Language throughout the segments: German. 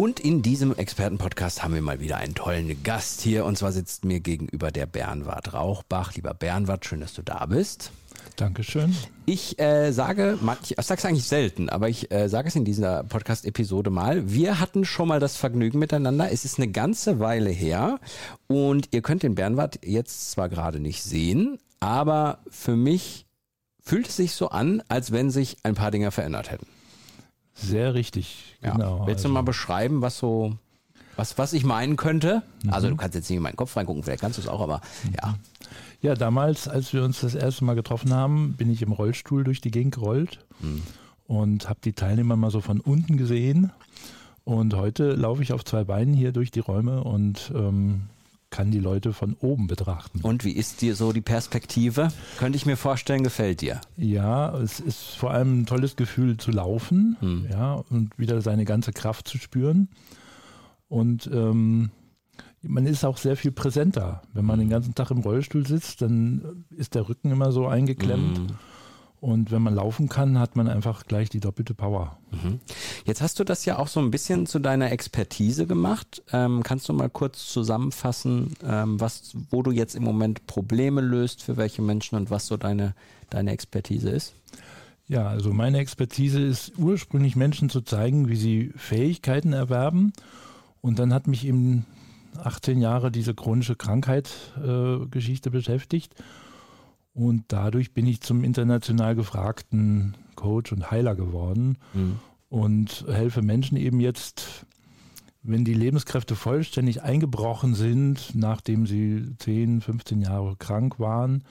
Und in diesem Expertenpodcast haben wir mal wieder einen tollen Gast hier. Und zwar sitzt mir gegenüber der Bernward Rauchbach. Lieber Bernward, schön, dass du da bist. Dankeschön. Ich äh, sage, ich sage es eigentlich selten, aber ich äh, sage es in dieser Podcast-Episode mal. Wir hatten schon mal das Vergnügen miteinander. Es ist eine ganze Weile her und ihr könnt den Bernward jetzt zwar gerade nicht sehen, aber für mich fühlt es sich so an, als wenn sich ein paar Dinge verändert hätten. Sehr richtig, genau. Ja. Willst du mal also beschreiben, was so, was, was ich meinen könnte? Mhm. Also du kannst jetzt nicht in meinen Kopf reingucken, vielleicht kannst du es auch, aber mhm. ja. Ja, damals, als wir uns das erste Mal getroffen haben, bin ich im Rollstuhl durch die Gegend gerollt mhm. und habe die Teilnehmer mal so von unten gesehen. Und heute laufe ich auf zwei Beinen hier durch die Räume und ähm, kann die Leute von oben betrachten. Und wie ist dir so die Perspektive? Könnte ich mir vorstellen, gefällt dir? Ja, es ist vor allem ein tolles Gefühl zu laufen, hm. ja, und wieder seine ganze Kraft zu spüren. Und ähm, man ist auch sehr viel präsenter. Wenn man hm. den ganzen Tag im Rollstuhl sitzt, dann ist der Rücken immer so eingeklemmt. Hm. Und wenn man laufen kann, hat man einfach gleich die doppelte Power. Mhm. Jetzt hast du das ja auch so ein bisschen zu deiner Expertise gemacht. Ähm, kannst du mal kurz zusammenfassen, ähm, was, wo du jetzt im Moment Probleme löst, für welche Menschen und was so deine, deine Expertise ist? Ja, also meine Expertise ist ursprünglich Menschen zu zeigen, wie sie Fähigkeiten erwerben. Und dann hat mich eben 18 Jahre diese chronische Krankheit-Geschichte äh, beschäftigt. Und dadurch bin ich zum international gefragten Coach und Heiler geworden mhm. und helfe Menschen eben jetzt, wenn die Lebenskräfte vollständig eingebrochen sind, nachdem sie 10, 15 Jahre krank waren,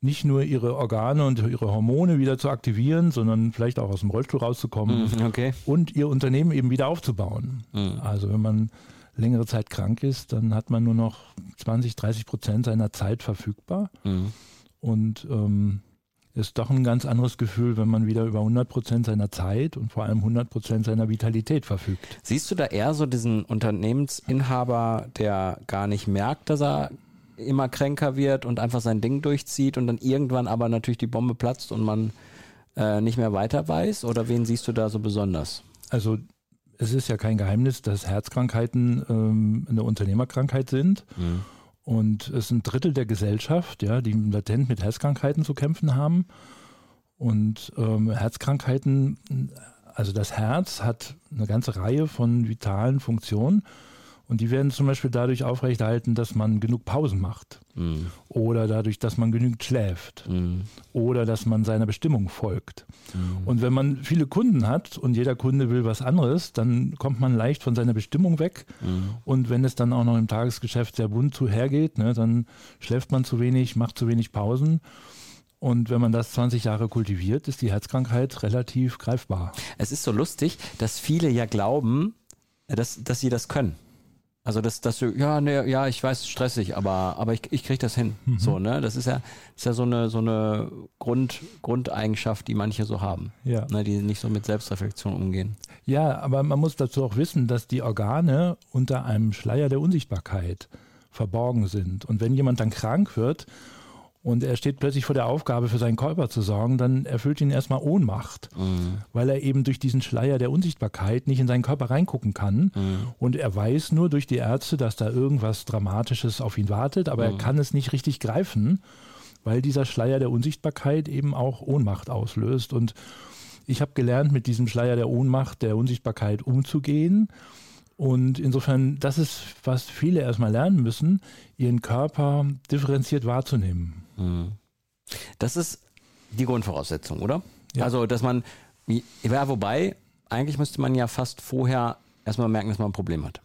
nicht nur ihre Organe und ihre Hormone wieder zu aktivieren, sondern vielleicht auch aus dem Rollstuhl rauszukommen mhm, okay. und ihr Unternehmen eben wieder aufzubauen. Mhm. Also wenn man längere Zeit krank ist, dann hat man nur noch 20, 30 Prozent seiner Zeit verfügbar. Mhm. Und ähm, ist doch ein ganz anderes Gefühl, wenn man wieder über 100 Prozent seiner Zeit und vor allem 100 Prozent seiner Vitalität verfügt. Siehst du da eher so diesen Unternehmensinhaber, der gar nicht merkt, dass er immer kränker wird und einfach sein Ding durchzieht und dann irgendwann aber natürlich die Bombe platzt und man äh, nicht mehr weiter weiß? Oder wen siehst du da so besonders? Also es ist ja kein Geheimnis, dass Herzkrankheiten ähm, eine Unternehmerkrankheit sind. Mhm. Und es sind Drittel der Gesellschaft, ja, die latent mit Herzkrankheiten zu kämpfen haben. Und ähm, Herzkrankheiten, also das Herz hat eine ganze Reihe von vitalen Funktionen. Und die werden zum Beispiel dadurch aufrechterhalten, dass man genug Pausen macht. Mhm. Oder dadurch, dass man genügend schläft. Mhm. Oder dass man seiner Bestimmung folgt. Mhm. Und wenn man viele Kunden hat und jeder Kunde will was anderes, dann kommt man leicht von seiner Bestimmung weg. Mhm. Und wenn es dann auch noch im Tagesgeschäft sehr bunt zuhergeht, ne, dann schläft man zu wenig, macht zu wenig Pausen. Und wenn man das 20 Jahre kultiviert, ist die Herzkrankheit relativ greifbar. Es ist so lustig, dass viele ja glauben, dass, dass sie das können. Also dass, dass du, ja, ne, ja, ich weiß, stressig, aber, aber ich, ich kriege das hin. Mhm. So, ne? Das ist ja, ist ja so eine, so eine Grund, Grundeigenschaft, die manche so haben. Ja. Ne, die nicht so mit Selbstreflexion umgehen. Ja, aber man muss dazu auch wissen, dass die Organe unter einem Schleier der Unsichtbarkeit verborgen sind. Und wenn jemand dann krank wird und er steht plötzlich vor der Aufgabe, für seinen Körper zu sorgen, dann erfüllt ihn erstmal Ohnmacht, mhm. weil er eben durch diesen Schleier der Unsichtbarkeit nicht in seinen Körper reingucken kann. Mhm. Und er weiß nur durch die Ärzte, dass da irgendwas Dramatisches auf ihn wartet, aber mhm. er kann es nicht richtig greifen, weil dieser Schleier der Unsichtbarkeit eben auch Ohnmacht auslöst. Und ich habe gelernt, mit diesem Schleier der Ohnmacht, der Unsichtbarkeit umzugehen und insofern, das ist, was viele erstmal lernen müssen, ihren Körper differenziert wahrzunehmen. Das ist die Grundvoraussetzung, oder? Ja. Also, dass man, ja, wobei, eigentlich müsste man ja fast vorher erstmal merken, dass man ein Problem hat.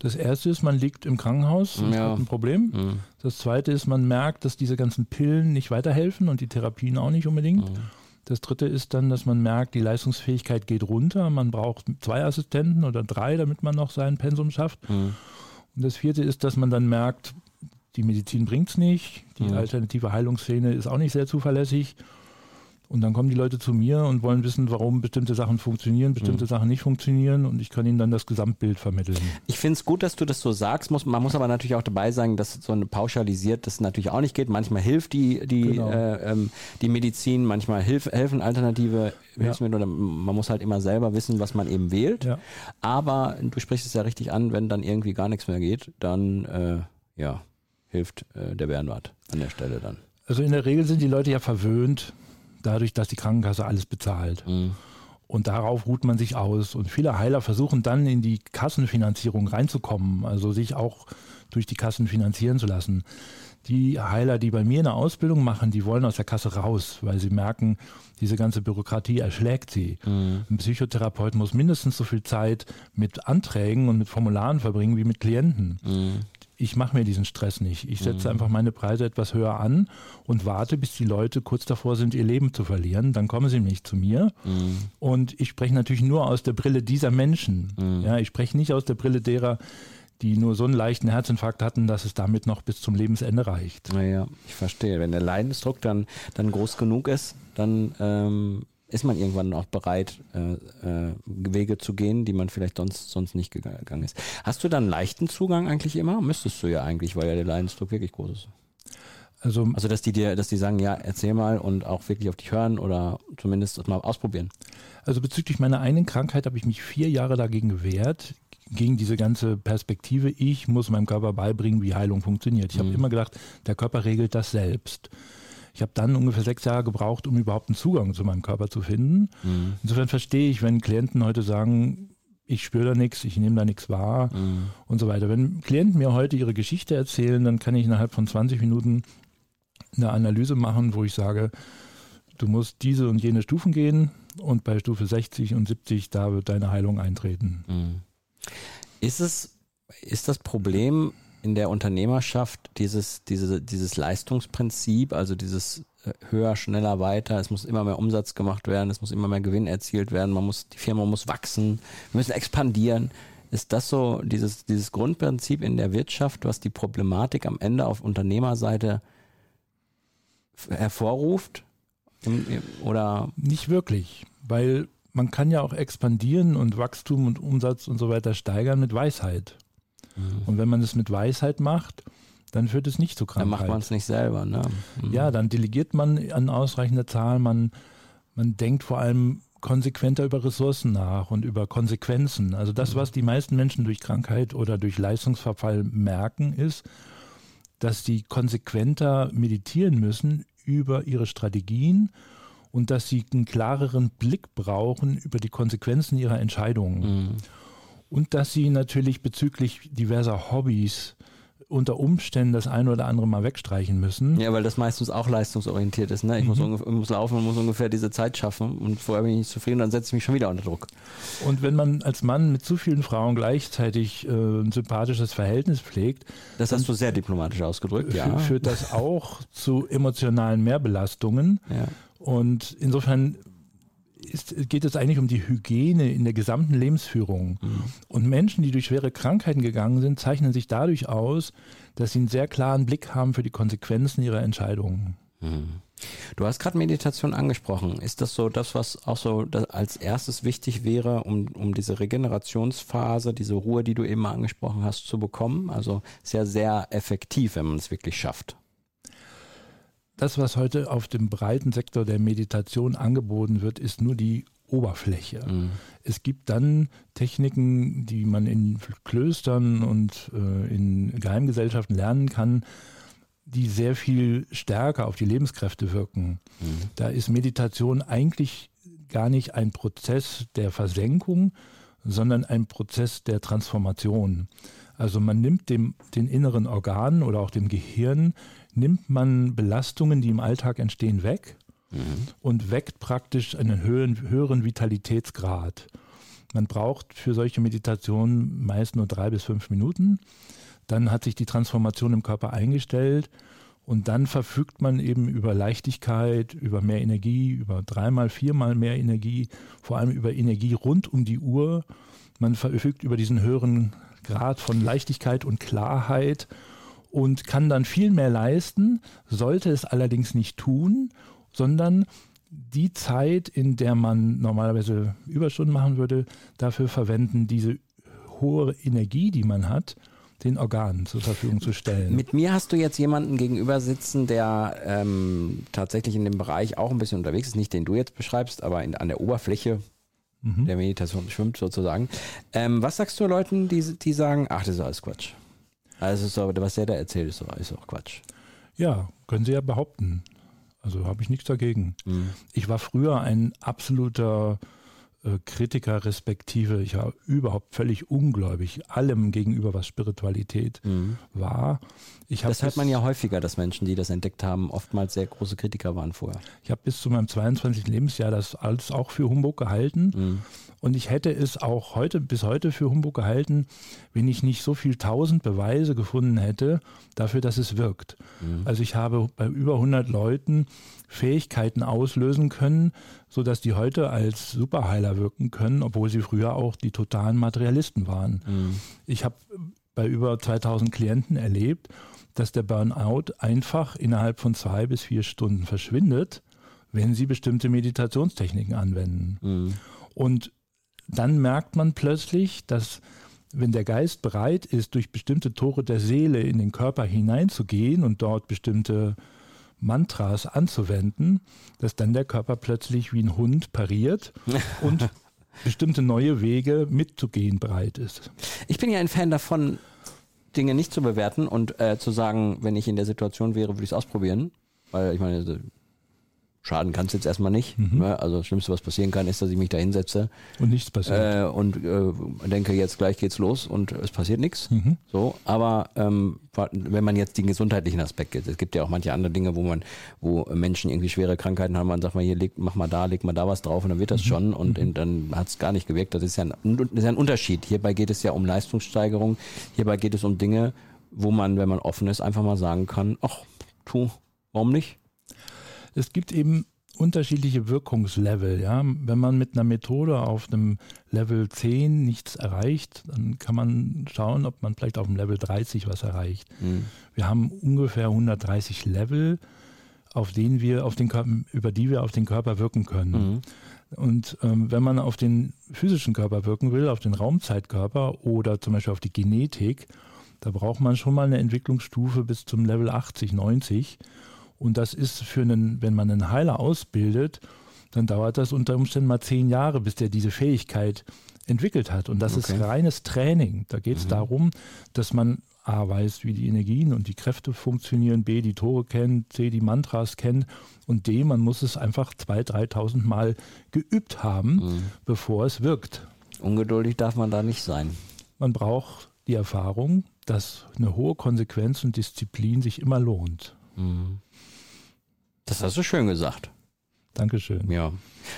Das erste ist, man liegt im Krankenhaus und ja. hat ein Problem. Mhm. Das zweite ist, man merkt, dass diese ganzen Pillen nicht weiterhelfen und die Therapien auch nicht unbedingt. Mhm. Das dritte ist dann, dass man merkt, die Leistungsfähigkeit geht runter. Man braucht zwei Assistenten oder drei, damit man noch sein Pensum schafft. Mhm. Und das vierte ist, dass man dann merkt, die Medizin bringt es nicht, die mhm. alternative Heilungsszene ist auch nicht sehr zuverlässig. Und dann kommen die Leute zu mir und wollen wissen, warum bestimmte Sachen funktionieren, bestimmte mhm. Sachen nicht funktionieren und ich kann ihnen dann das Gesamtbild vermitteln. Ich finde es gut, dass du das so sagst. Muss, man muss aber natürlich auch dabei sagen, dass so eine pauschalisiert das natürlich auch nicht geht. Manchmal hilft die, die, genau. äh, ähm, die Medizin, manchmal hilf, helfen alternative ja. Hilfsmittel. Man muss halt immer selber wissen, was man eben wählt. Ja. Aber du sprichst es ja richtig an, wenn dann irgendwie gar nichts mehr geht, dann äh, ja, hilft äh, der Bärenwart an der Stelle dann. Also in der Regel sind die Leute ja verwöhnt dadurch, dass die Krankenkasse alles bezahlt. Mhm. Und darauf ruht man sich aus. Und viele Heiler versuchen dann in die Kassenfinanzierung reinzukommen, also sich auch durch die Kassen finanzieren zu lassen. Die Heiler, die bei mir eine Ausbildung machen, die wollen aus der Kasse raus, weil sie merken, diese ganze Bürokratie erschlägt sie. Mhm. Ein Psychotherapeut muss mindestens so viel Zeit mit Anträgen und mit Formularen verbringen wie mit Klienten. Mhm ich mache mir diesen Stress nicht. Ich setze mhm. einfach meine Preise etwas höher an und warte, bis die Leute kurz davor sind, ihr Leben zu verlieren. Dann kommen sie nicht zu mir. Mhm. Und ich spreche natürlich nur aus der Brille dieser Menschen. Mhm. Ja, ich spreche nicht aus der Brille derer, die nur so einen leichten Herzinfarkt hatten, dass es damit noch bis zum Lebensende reicht. Naja, ich verstehe. Wenn der Leidensdruck dann, dann groß genug ist, dann ähm, ist man irgendwann auch bereit, äh, äh, Wege zu gehen, die man vielleicht sonst, sonst nicht gegangen ist. Hast du dann leichten Zugang eigentlich immer? Müsstest du ja eigentlich, weil ja der Leidensdruck wirklich groß ist. Also, also dass die dir, dass die sagen, ja, erzähl mal und auch wirklich auf dich hören oder zumindest das mal ausprobieren. Also bezüglich meiner einen Krankheit habe ich mich vier Jahre dagegen gewehrt, gegen diese ganze Perspektive, ich muss meinem Körper beibringen, wie Heilung funktioniert. Ich mhm. habe immer gedacht, der Körper regelt das selbst. Ich habe dann ungefähr sechs Jahre gebraucht, um überhaupt einen Zugang zu meinem Körper zu finden. Mhm. Insofern verstehe ich, wenn Klienten heute sagen, ich spüre da nichts, ich nehme da nichts wahr mhm. und so weiter. Wenn Klienten mir heute ihre Geschichte erzählen, dann kann ich innerhalb von 20 Minuten eine Analyse machen, wo ich sage, du musst diese und jene Stufen gehen und bei Stufe 60 und 70, da wird deine Heilung eintreten. Mhm. Ist es, ist das Problem in der Unternehmerschaft dieses, diese, dieses Leistungsprinzip, also dieses äh, höher, schneller, weiter, es muss immer mehr Umsatz gemacht werden, es muss immer mehr Gewinn erzielt werden, man muss, die Firma muss wachsen, wir müssen expandieren. Ist das so dieses, dieses Grundprinzip in der Wirtschaft, was die Problematik am Ende auf Unternehmerseite hervorruft? Oder? Nicht wirklich, weil man kann ja auch expandieren und Wachstum und Umsatz und so weiter steigern mit Weisheit. Mhm. Und wenn man es mit Weisheit macht, dann führt es nicht zu Krankheit. Dann macht man es nicht selber, ne? Mhm. Ja, dann delegiert man an ausreichender Zahl, man, man denkt vor allem konsequenter über Ressourcen nach und über Konsequenzen. Also das, mhm. was die meisten Menschen durch Krankheit oder durch Leistungsverfall merken, ist, dass sie konsequenter meditieren müssen über ihre Strategien und dass sie einen klareren Blick brauchen über die Konsequenzen ihrer Entscheidungen. Mhm und dass sie natürlich bezüglich diverser Hobbys unter Umständen das eine oder andere mal wegstreichen müssen. Ja, weil das meistens auch leistungsorientiert ist. Ne? Ich, mhm. muss, ungefähr, muss laufen und muss ungefähr diese Zeit schaffen und vorher bin ich nicht zufrieden, dann setze ich mich schon wieder unter Druck. Und wenn man als Mann mit zu vielen Frauen gleichzeitig äh, ein sympathisches Verhältnis pflegt, das hast du sehr diplomatisch ausgedrückt, ja. Führt das auch zu emotionalen Mehrbelastungen. Ja. Und insofern ist, geht es eigentlich um die Hygiene in der gesamten Lebensführung. Mhm. Und Menschen, die durch schwere Krankheiten gegangen sind, zeichnen sich dadurch aus, dass sie einen sehr klaren Blick haben für die Konsequenzen ihrer Entscheidungen. Mhm. Du hast gerade Meditation angesprochen. Ist das so das, was auch so als erstes wichtig wäre, um, um diese Regenerationsphase, diese Ruhe, die du eben mal angesprochen hast, zu bekommen? Also sehr, sehr effektiv, wenn man es wirklich schafft das, was heute auf dem breiten Sektor der Meditation angeboten wird, ist nur die Oberfläche. Mhm. Es gibt dann Techniken, die man in Klöstern und äh, in Geheimgesellschaften lernen kann, die sehr viel stärker auf die Lebenskräfte wirken. Mhm. Da ist Meditation eigentlich gar nicht ein Prozess der Versenkung, sondern ein Prozess der Transformation. Also man nimmt dem, den inneren Organen oder auch dem Gehirn nimmt man Belastungen, die im Alltag entstehen, weg mhm. und weckt praktisch einen höheren, höheren Vitalitätsgrad. Man braucht für solche Meditationen meist nur drei bis fünf Minuten. Dann hat sich die Transformation im Körper eingestellt und dann verfügt man eben über Leichtigkeit, über mehr Energie, über dreimal, viermal mehr Energie, vor allem über Energie rund um die Uhr. Man verfügt über diesen höheren Grad von Leichtigkeit und Klarheit und kann dann viel mehr leisten, sollte es allerdings nicht tun, sondern die Zeit, in der man normalerweise Überstunden machen würde, dafür verwenden, diese hohe Energie, die man hat, den Organen zur Verfügung zu stellen. Mit mir hast du jetzt jemanden gegenüber sitzen, der ähm, tatsächlich in dem Bereich auch ein bisschen unterwegs ist, nicht den du jetzt beschreibst, aber in, an der Oberfläche mhm. der Meditation schwimmt sozusagen. Ähm, was sagst du Leuten, die, die sagen, ach, das ist alles Quatsch? Also so, was der da erzählt, ist, so, ist auch Quatsch. Ja, können sie ja behaupten. Also habe ich nichts dagegen. Mhm. Ich war früher ein absoluter Kritiker respektive, ich war überhaupt völlig ungläubig allem gegenüber, was Spiritualität mhm. war. Ich das hört man ja häufiger, dass Menschen, die das entdeckt haben, oftmals sehr große Kritiker waren vorher. Ich habe bis zu meinem 22. Lebensjahr das alles auch für Humbug gehalten. Mhm. Und ich hätte es auch heute, bis heute für Humbug gehalten, wenn ich nicht so viel tausend Beweise gefunden hätte dafür, dass es wirkt. Mhm. Also ich habe bei über 100 Leuten Fähigkeiten auslösen können, sodass die heute als Superheiler wirken können, obwohl sie früher auch die totalen Materialisten waren. Mhm. Ich habe bei über 2000 Klienten erlebt, dass der Burnout einfach innerhalb von zwei bis vier Stunden verschwindet, wenn sie bestimmte Meditationstechniken anwenden. Mhm. Und dann merkt man plötzlich, dass wenn der Geist bereit ist, durch bestimmte Tore der Seele in den Körper hineinzugehen und dort bestimmte Mantras anzuwenden, dass dann der Körper plötzlich wie ein Hund pariert und bestimmte neue Wege mitzugehen bereit ist. Ich bin ja ein Fan davon, Dinge nicht zu bewerten und äh, zu sagen, wenn ich in der Situation wäre, würde ich es ausprobieren. Weil ich meine, Schaden kann es jetzt erstmal nicht. Mhm. Ne? Also das Schlimmste, was passieren kann, ist, dass ich mich da hinsetze. Und nichts passiert. Äh, und äh, denke, jetzt gleich geht's los und es passiert nichts. Mhm. So, aber ähm, wenn man jetzt den gesundheitlichen Aspekt geht, es gibt ja auch manche andere Dinge, wo man, wo Menschen irgendwie schwere Krankheiten haben, man sagt mal hier, leg, mach mal da, leg mal da was drauf und dann wird das mhm. schon und mhm. dann hat es gar nicht gewirkt. Das ist, ja ein, das ist ja ein Unterschied. Hierbei geht es ja um Leistungssteigerung, hierbei geht es um Dinge, wo man, wenn man offen ist, einfach mal sagen kann, ach, tu, warum nicht? Es gibt eben unterschiedliche Wirkungslevel. Ja? Wenn man mit einer Methode auf einem Level 10 nichts erreicht, dann kann man schauen, ob man vielleicht auf dem Level 30 was erreicht. Mhm. Wir haben ungefähr 130 Level, auf denen wir auf den Körper, über die wir auf den Körper wirken können. Mhm. Und ähm, wenn man auf den physischen Körper wirken will, auf den Raumzeitkörper oder zum Beispiel auf die Genetik, da braucht man schon mal eine Entwicklungsstufe bis zum Level 80, 90. Und das ist für einen, wenn man einen Heiler ausbildet, dann dauert das unter Umständen mal zehn Jahre, bis der diese Fähigkeit entwickelt hat. Und das okay. ist reines Training. Da geht es mhm. darum, dass man A weiß, wie die Energien und die Kräfte funktionieren, B die Tore kennt, C die Mantras kennt und D, man muss es einfach 2.000, 3.000 Mal geübt haben, mhm. bevor es wirkt. Ungeduldig darf man da nicht sein. Man braucht die Erfahrung, dass eine hohe Konsequenz und Disziplin sich immer lohnt. Mhm. Das hast du schön gesagt. Dankeschön. Ja.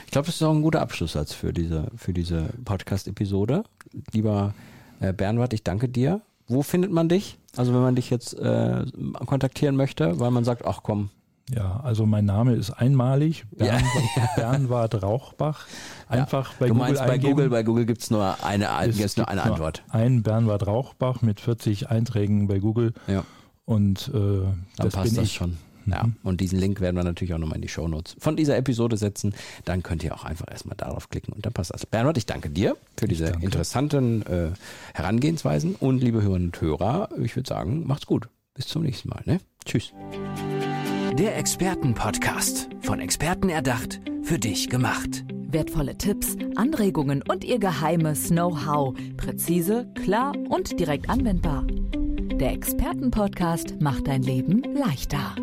Ich glaube, das ist auch ein guter Abschlusssatz für diese, für diese Podcast-Episode. Lieber äh, Bernhard, ich danke dir. Wo findet man dich? Also wenn man dich jetzt äh, kontaktieren möchte, weil man sagt, ach komm. Ja, also mein Name ist einmalig, Bernward, ja. Bernward Rauchbach. Einfach ja. bei du Google meinst bei Google, bei Google gibt es nur eine, es nur eine Antwort. Nur ein Bernward Rauchbach mit 40 Einträgen bei Google. Ja. Und äh, Dann das passt bin das ich. schon. Ja, mhm. und diesen Link werden wir natürlich auch nochmal in die Shownotes von dieser Episode setzen. Dann könnt ihr auch einfach erstmal darauf klicken und dann passt das. Bernhard, ich danke dir für diese interessanten äh, Herangehensweisen und liebe Hörerinnen und Hörer, ich würde sagen, macht's gut. Bis zum nächsten Mal. Ne? Tschüss. Der Expertenpodcast. Von Experten erdacht, für dich gemacht. Wertvolle Tipps, Anregungen und ihr geheimes Know-how. Präzise, klar und direkt anwendbar. Der Expertenpodcast macht dein Leben leichter.